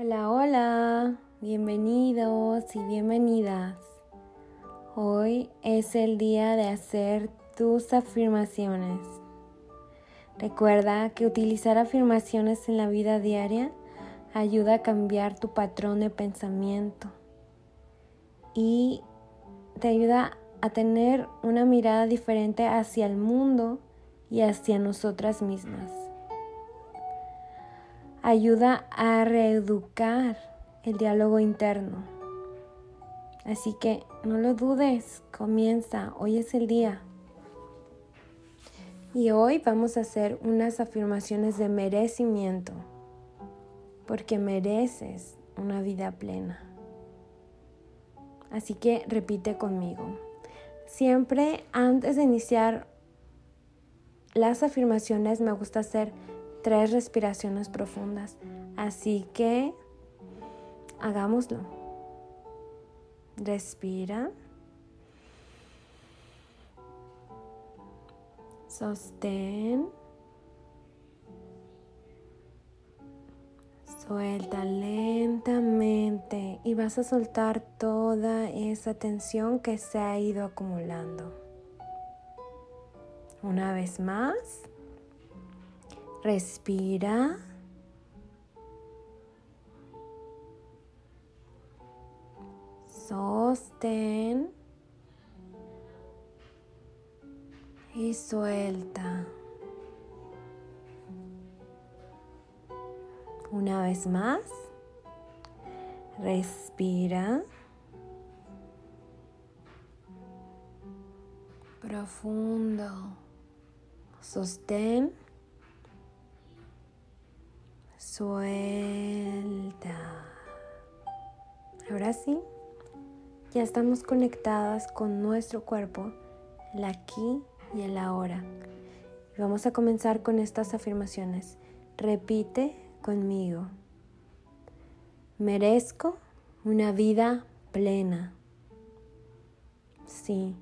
Hola, hola, bienvenidos y bienvenidas. Hoy es el día de hacer tus afirmaciones. Recuerda que utilizar afirmaciones en la vida diaria ayuda a cambiar tu patrón de pensamiento y te ayuda a tener una mirada diferente hacia el mundo y hacia nosotras mismas ayuda a reeducar el diálogo interno. Así que no lo dudes, comienza, hoy es el día. Y hoy vamos a hacer unas afirmaciones de merecimiento, porque mereces una vida plena. Así que repite conmigo. Siempre antes de iniciar las afirmaciones me gusta hacer tres respiraciones profundas. Así que hagámoslo. Respira. Sostén. Suelta lentamente y vas a soltar toda esa tensión que se ha ido acumulando. Una vez más. Respira. Sostén. Y suelta. Una vez más. Respira. Profundo. Sostén. Suelta. Ahora sí, ya estamos conectadas con nuestro cuerpo, el aquí y el ahora. vamos a comenzar con estas afirmaciones. Repite conmigo. Merezco una vida plena. Sí,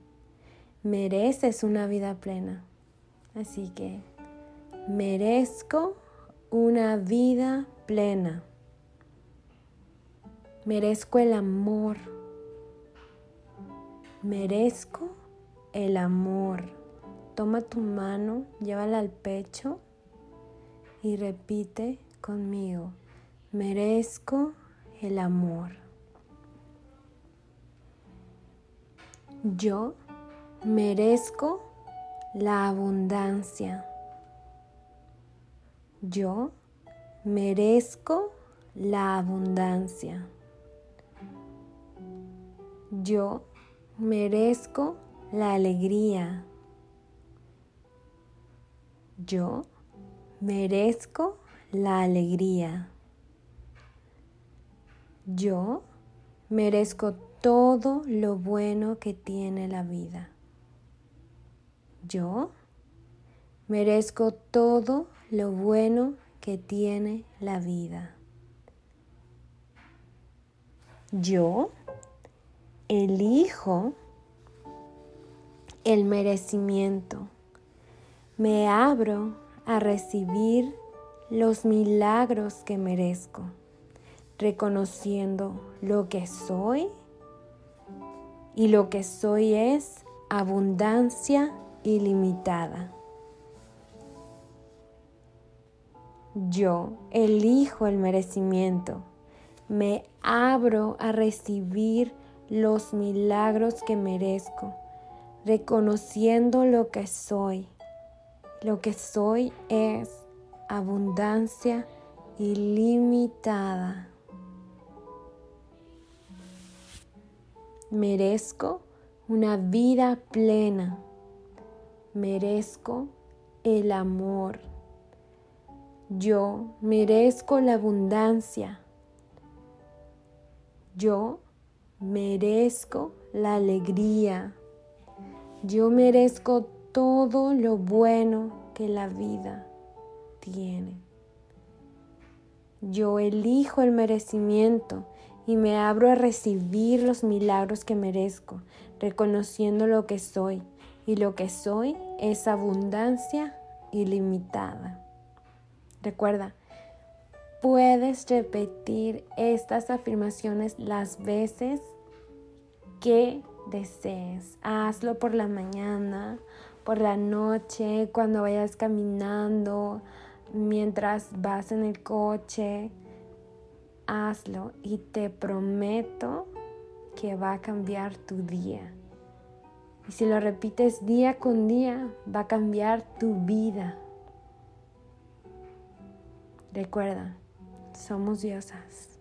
mereces una vida plena. Así que merezco una vida plena. Merezco el amor. Merezco el amor. Toma tu mano, llévala al pecho y repite conmigo. Merezco el amor. Yo merezco la abundancia. Yo merezco la abundancia. Yo merezco la alegría. Yo merezco la alegría. Yo merezco todo lo bueno que tiene la vida. Yo merezco todo lo bueno que tiene la vida. Yo elijo el merecimiento. Me abro a recibir los milagros que merezco, reconociendo lo que soy y lo que soy es abundancia ilimitada. Yo elijo el merecimiento. Me abro a recibir los milagros que merezco, reconociendo lo que soy. Lo que soy es abundancia ilimitada. Merezco una vida plena. Merezco el amor. Yo merezco la abundancia. Yo merezco la alegría. Yo merezco todo lo bueno que la vida tiene. Yo elijo el merecimiento y me abro a recibir los milagros que merezco, reconociendo lo que soy. Y lo que soy es abundancia ilimitada. Recuerda, puedes repetir estas afirmaciones las veces que desees. Hazlo por la mañana, por la noche, cuando vayas caminando, mientras vas en el coche. Hazlo y te prometo que va a cambiar tu día. Y si lo repites día con día, va a cambiar tu vida. Recuerda, somos diosas.